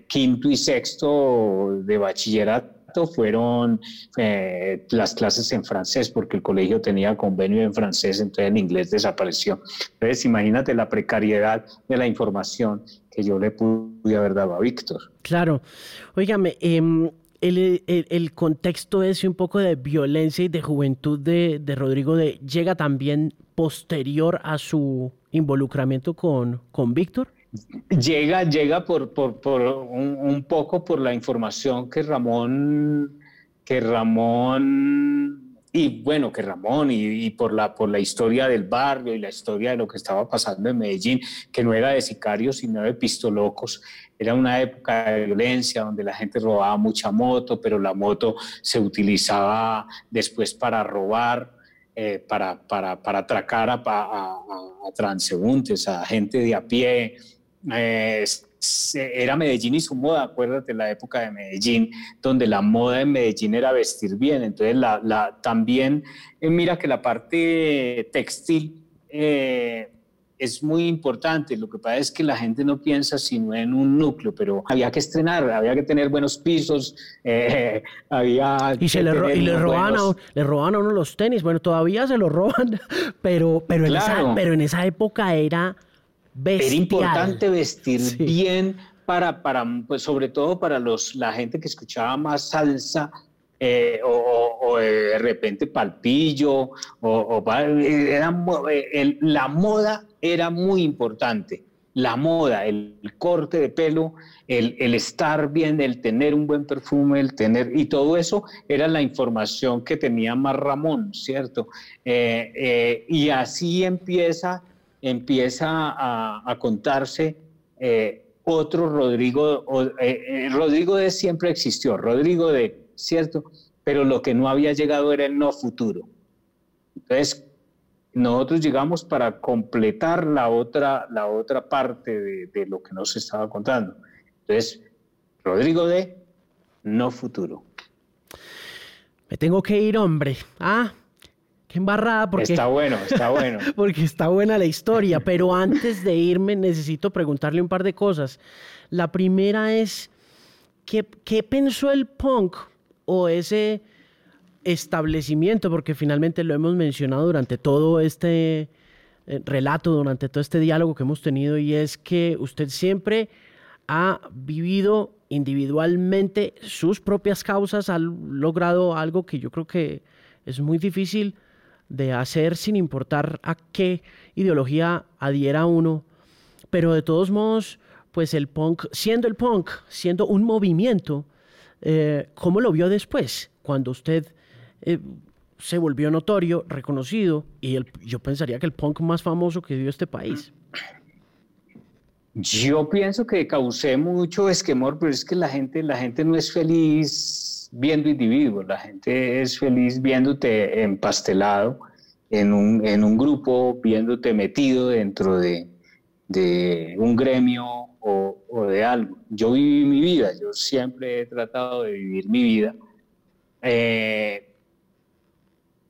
quinto y sexto de bachillerato fueron eh, las clases en francés, porque el colegio tenía convenio en francés, entonces el inglés desapareció. Entonces, imagínate la precariedad de la información que yo le pude haber dado a Víctor. Claro. Óigame, em, el, contexto ese un poco de violencia y de juventud de, de Rodrigo de, llega también posterior a su involucramiento con, con Víctor? Llega, llega por, por, un, poco por la información que Ramón, que Ramón, y bueno, que Ramón, y, por, la, por la historia del barrio y la historia de lo que estaba pasando en Medellín, que no era de sicarios, sino de pistolocos. Era una época de violencia donde la gente robaba mucha moto, pero la moto se utilizaba después para robar. Eh, para, para, para, atracar a, a, a, transeúntes, a gente de a pie, eh, era Medellín y su moda, acuérdate la época de Medellín, donde la moda en Medellín era vestir bien, entonces la, también, eh, mira que la parte textil eh, es muy importante, lo que pasa es que la gente no piensa sino en un núcleo, pero había que estrenar, había que tener buenos pisos, había... Y, se le, le, roban a, le roban a uno los tenis, bueno, todavía se los roban, pero, pero, pero en esa época era era importante vestir bien para, para pues sobre todo para los, la gente que escuchaba más salsa eh, o, de repente palpillo, o, era, eh, la moda era muy importante. La moda, el, corte de pelo, el, el, estar bien, el tener un buen perfume, el tener, y todo eso era la información que tenía más Ramón, ¿cierto? Eh, y así empieza empieza a, contarse eh, otro Rodrigo, eh, eh, Rodrigo de siempre existió, Rodrigo de, ¿cierto? Pero lo que no había llegado era el no futuro. Entonces, nosotros llegamos para completar la otra, la otra parte de, de lo que nos estaba contando. Entonces, Rodrigo de no futuro. Me tengo que ir, hombre. Ah, embarrada porque... Está bueno, está bueno. porque está buena la historia, pero antes de irme necesito preguntarle un par de cosas. La primera es, ¿qué, qué pensó el punk o ese establecimiento? Porque finalmente lo hemos mencionado durante todo este eh, relato, durante todo este diálogo que hemos tenido, y es que usted siempre ha vivido individualmente sus propias causas, ha logrado algo que yo creo que es muy difícil de hacer sin importar a qué ideología adhiera uno, pero de todos modos, pues el punk, siendo el punk, siendo un movimiento, eh, ¿cómo lo vio después? Cuando usted eh, se volvió notorio, reconocido, y yo pensaría que el punk más famoso que dio este país. Yo pienso que causé mucho esquemor, pero es que la gente, la gente no es feliz viendo individuos, la gente es feliz viéndote empastelado en un, en un grupo, viéndote metido dentro de, de un gremio o, o, de algo. Yo viví mi vida, yo siempre he tratado de vivir mi vida. Eh,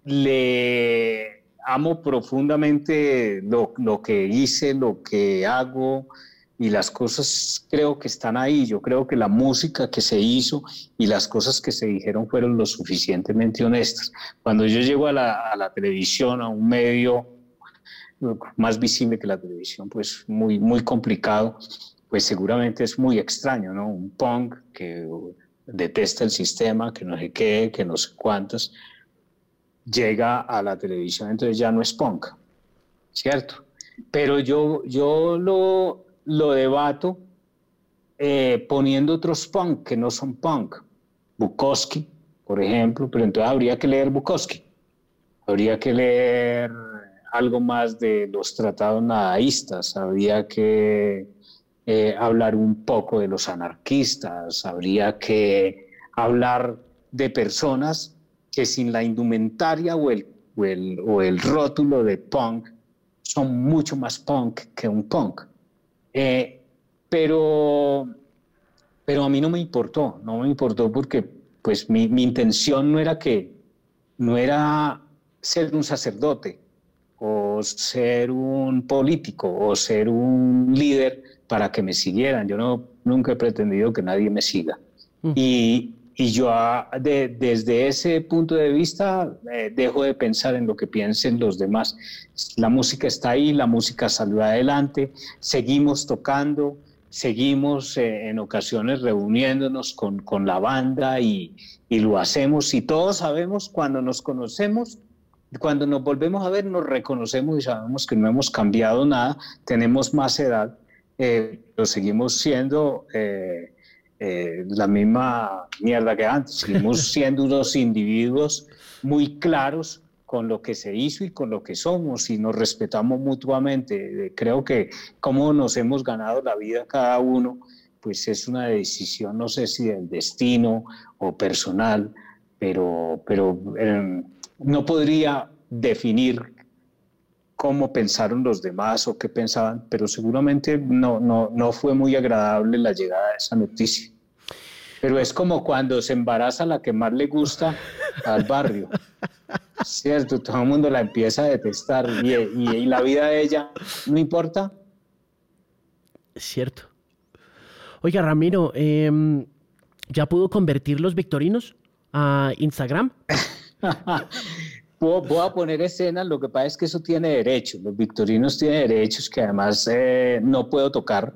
le amo profundamente lo, lo, que hice, lo que hago, y las cosas creo que están ahí. Yo creo que la música que se hizo y las cosas que se dijeron fueron lo suficientemente honestas. Cuando yo llego a la, a la televisión, a un medio más visible que la televisión, pues muy, muy complicado, pues seguramente es muy extraño, ¿no? Un punk que detesta el sistema, que no sé qué, que no sé cuántas, llega a la televisión, entonces ya no es punk, ¿cierto? Pero yo, yo lo, lo debato eh, poniendo otros punk que no son punk. Bukowski, por ejemplo, pero entonces habría que leer Bukowski. Habría que leer algo más de los tratados nadaístas, habría que eh, hablar un poco de los anarquistas, habría que hablar de personas que sin la indumentaria o el, o el, o el rótulo de punk son mucho más punk que un punk. Eh, pero, pero a mí no me importó, no me importó porque pues mi, mi, intención no era que, no era ser un sacerdote o ser un político o ser un líder para que me siguieran. Yo no, nunca he pretendido que nadie me siga. Mm. Y, y yo ah, desde ese punto de vista eh, dejo de pensar en lo que piensen los demás. La música está ahí, la música salió adelante, seguimos tocando, seguimos eh, en ocasiones reuniéndonos con, con la banda y, y, lo hacemos y todos sabemos cuando nos conocemos, cuando nos volvemos a ver nos reconocemos y sabemos que no hemos cambiado nada, tenemos más edad, eh, pero seguimos siendo... Eh, la misma mierda que antes. Seguimos siendo unos individuos muy claros con lo que se hizo y con lo que somos y nos respetamos mutuamente. Creo que cómo nos hemos ganado la vida cada uno, pues es una decisión, no sé si del destino o personal, pero, pero eh, no podría definir cómo pensaron los demás o qué pensaban, pero seguramente no, no, no fue muy agradable la llegada de esa noticia. Pero es como cuando se embaraza la que más le gusta al barrio. ¿Cierto? Todo el mundo la empieza a detestar y, y, la vida de ella no importa. Es cierto. Oiga, Ramiro, em, ¿ya pudo convertir los victorinos a Instagram? Voy a poner escenas, lo que pasa es que eso tiene derechos. Los victorinos tienen derechos que además eh, no puedo tocar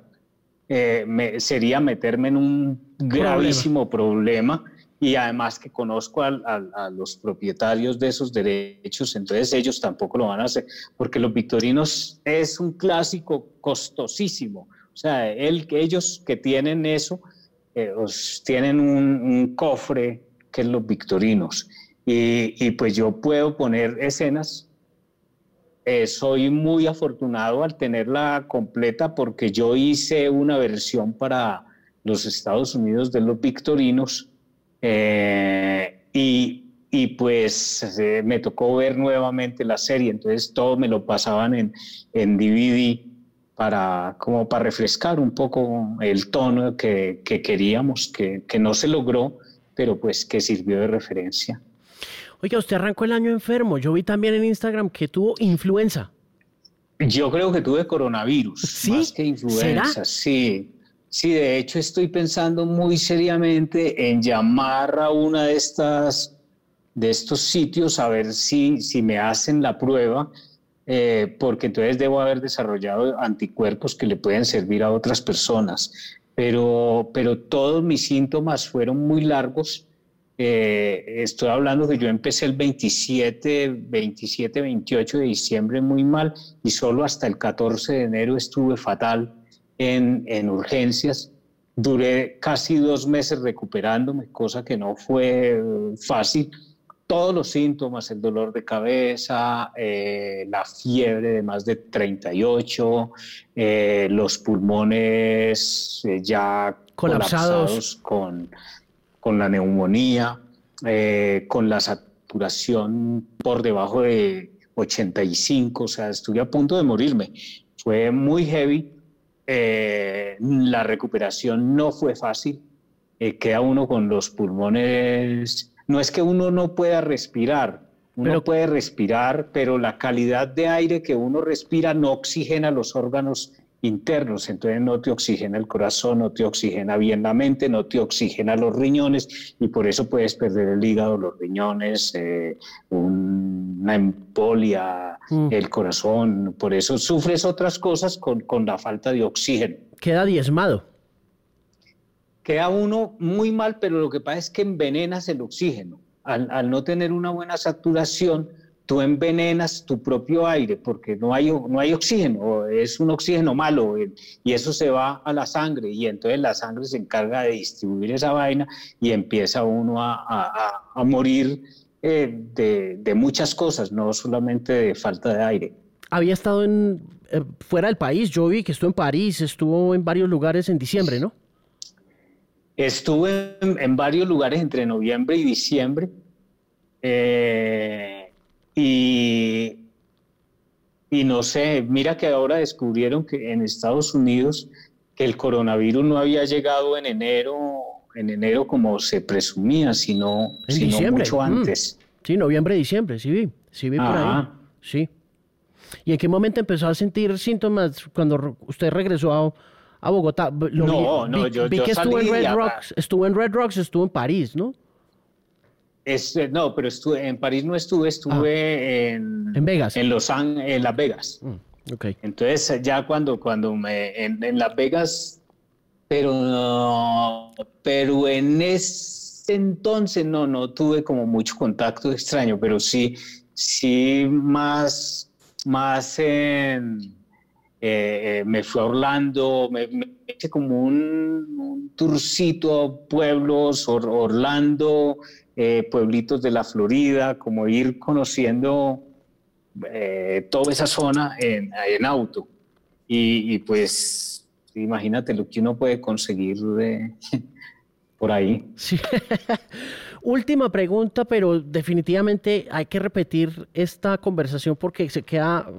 eh, sería meterme en un gravísimo problema. y además que conozco a, los propietarios de esos derechos, entonces ellos tampoco lo van a hacer, porque los victorinos es un clásico costosísimo. O sea, el, ellos que tienen eso, eh, tienen un, cofre que es los victorinos. Y, y pues yo puedo poner escenas eh, soy muy afortunado al tenerla completa porque yo hice una versión para los Estados Unidos de los Victorinos eh, y, y, pues eh, me tocó ver nuevamente la serie, entonces todo me lo pasaban en, en DVD para, como para refrescar un poco el tono que, que queríamos, que, que no se logró, pero pues que sirvió de referencia. Oiga, usted arrancó el año enfermo. Yo vi también en Instagram que tuvo influenza. Yo creo que tuve coronavirus, ¿Sí? más que influenza. Sí, sí. De hecho, estoy pensando muy seriamente en llamar a una de estas de estos sitios a ver si, si me hacen la prueba, eh, porque entonces debo haber desarrollado anticuerpos que le pueden servir a otras personas. Pero, pero todos mis síntomas fueron muy largos. Eh, estoy hablando que yo empecé el 27, 27, 28 de diciembre muy mal y solo hasta el 14 de enero estuve fatal en, en urgencias. Duré casi dos meses recuperándome, cosa que no fue fácil todos los síntomas, el dolor de cabeza, eh, la fiebre de más de 38, eh, los pulmones eh, ya colapsados, con, con, la neumonía, con la saturación por debajo de 85, o sea, estuve a punto de morirme. Fue muy heavy, la recuperación no fue fácil, queda uno con los pulmones no es que uno no pueda respirar, uno puede respirar, pero la calidad de aire que uno respira no oxigena los órganos internos, entonces no te oxigena el corazón, no te oxigena bien la mente, no te oxigena los riñones y por eso puedes perder el hígado, los riñones, eh, una empolia, mm. el corazón, por eso sufres otras cosas con, con la falta de oxígeno. Queda diezmado queda uno muy mal, pero lo que pasa es que envenenas el oxígeno. Al, no tener una buena saturación, tú envenenas tu propio aire porque no hay, no hay oxígeno, es un oxígeno malo eh, y eso se va a la sangre y entonces la sangre se encarga de distribuir esa vaina y empieza uno a, a, morir eh, de, de, muchas cosas, no solamente de falta de aire. Había estado en, eh, fuera del país, yo vi que estuvo en París, estuvo en varios lugares en diciembre, ¿no? Estuve en, varios lugares entre noviembre y diciembre eh, y, y no sé, mira que ahora descubrieron que en Estados Unidos que el coronavirus no había llegado en enero, en enero como se presumía, sino, sino mucho mm. antes. Sí, noviembre, diciembre, sí vi, sí vi por ahí. Sí. ¿Y en qué momento empezó a sentir síntomas cuando usted regresó a, a Bogotá. no, no, yo, vi que estuvo en Red Rocks, estuvo en Red Rocks, estuvo en París, ¿no? Este, no, pero estuve, en París no estuve, estuve ah. en, en Vegas. En Los en Las Vegas. Mm, okay. Entonces ya cuando, cuando me, en, en Las Vegas, pero no, pero en ese entonces no, no tuve como mucho contacto extraño, pero sí, sí más, más en eh, eh, me fui a Orlando, me, hice como un, turcito a pueblos, Orlando, eh, pueblitos de la Florida, como ir conociendo toda esa zona en, auto. Y, pues imagínate lo que uno puede conseguir de, por ahí. Sí. Última pregunta, pero definitivamente hay que repetir esta conversación porque se queda,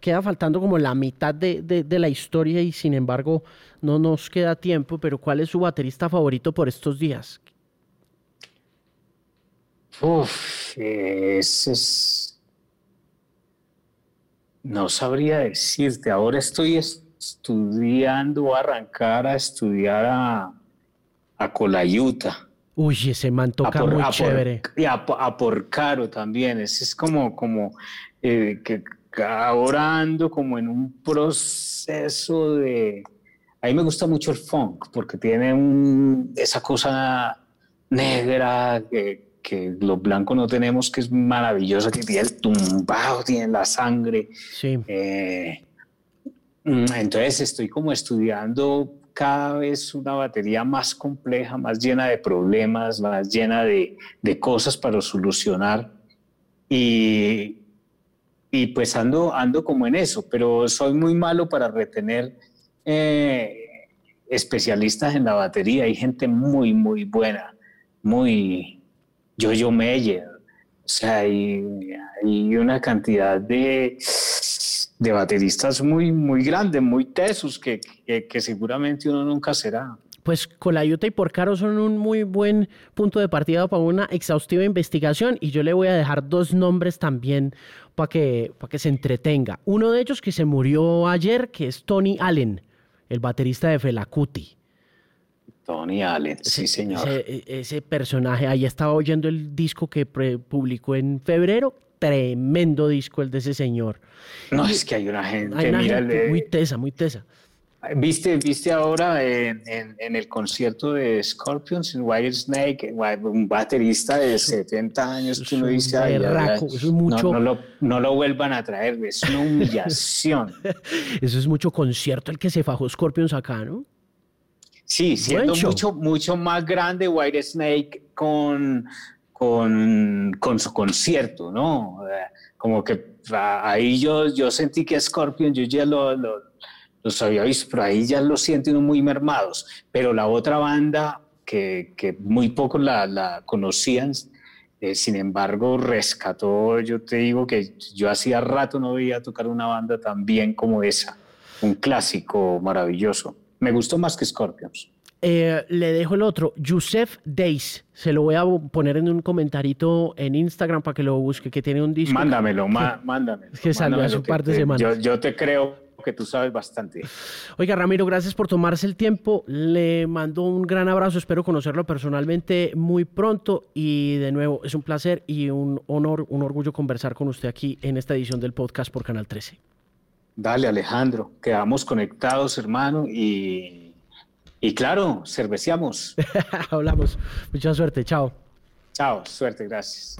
queda faltando como la mitad de, la historia y sin embargo no nos queda tiempo, pero ¿cuál es su baterista favorito por estos días? Uf, es... No sabría decirte, ahora estoy estudiando, arrancar a estudiar a, a Colayuta Uy, ese man toca muy chévere. y a, por caro también. Ese es como, como eh, que ahora ando como en un proceso de... A mí me gusta mucho el funk porque tiene un, esa cosa negra que, que los blancos no tenemos, que es maravillosa, que tiene el tumbado, tiene la sangre. Sí. Eh, mm, entonces estoy como estudiando cada vez una batería más compleja, más llena de problemas, más llena de, cosas para solucionar. Y, y, pues ando, ando como en eso, pero soy muy malo para retener eh, especialistas en la batería. Hay gente muy, muy buena, muy Jojo Meyer. O sea, hay, una cantidad de de bateristas muy, muy grandes, muy tesos, que, que, seguramente uno nunca será. pues Colayuta y Porcaro son un muy buen punto de partida para una exhaustiva investigación y yo le voy a dejar dos nombres también para que, para que se entretenga. Uno de ellos que se murió ayer, que es Tony Allen, el baterista de Felacuti. Tony Allen, sí señor. Ese, personaje, ahí estaba oyendo el disco que publicó en febrero, tremendo disco el de ese señor. No, es que hay una gente, muy tesa, muy tesa. ¿Viste, viste ahora en, el concierto de Scorpions en White Snake, un baterista de 70 años que uno dice, mucho... no, lo, vuelvan a traer, es una humillación. eso es mucho concierto el que se fajó Scorpions acá, ¿no? Sí, siendo mucho, mucho más grande White Snake con, con, con su concierto, ¿no? Como que ahí yo, yo sentí que Scorpions, yo ya lo los había visto, pero ahí ya los sienten muy mermados. Pero la otra banda, que, que muy pocos la, la conocían, eh, sin embargo, rescató, yo te digo que yo hacía rato no veía tocar una banda tan bien como esa, un clásico maravilloso. Me gustó más que Scorpions. Eh, le dejo el otro, Yusef Days. Se lo voy a poner en un comentarito en Instagram para que lo busque, que tiene un disco. Mándamelo, mándamelo. Es que salió hace un par de semanas. Yo, yo te creo que tú sabes bastante. Oiga, Ramiro, gracias por tomarse el tiempo. Le mando un gran abrazo. Espero conocerlo personalmente muy pronto. Y de nuevo, es un placer y un honor, un orgullo conversar con usted aquí en esta edición del podcast por Canal 13. Dale, Alejandro. Quedamos conectados, hermano. Y, y claro, cerveciamos. Hablamos. Mucha suerte. Chao. Chao. Suerte. Gracias.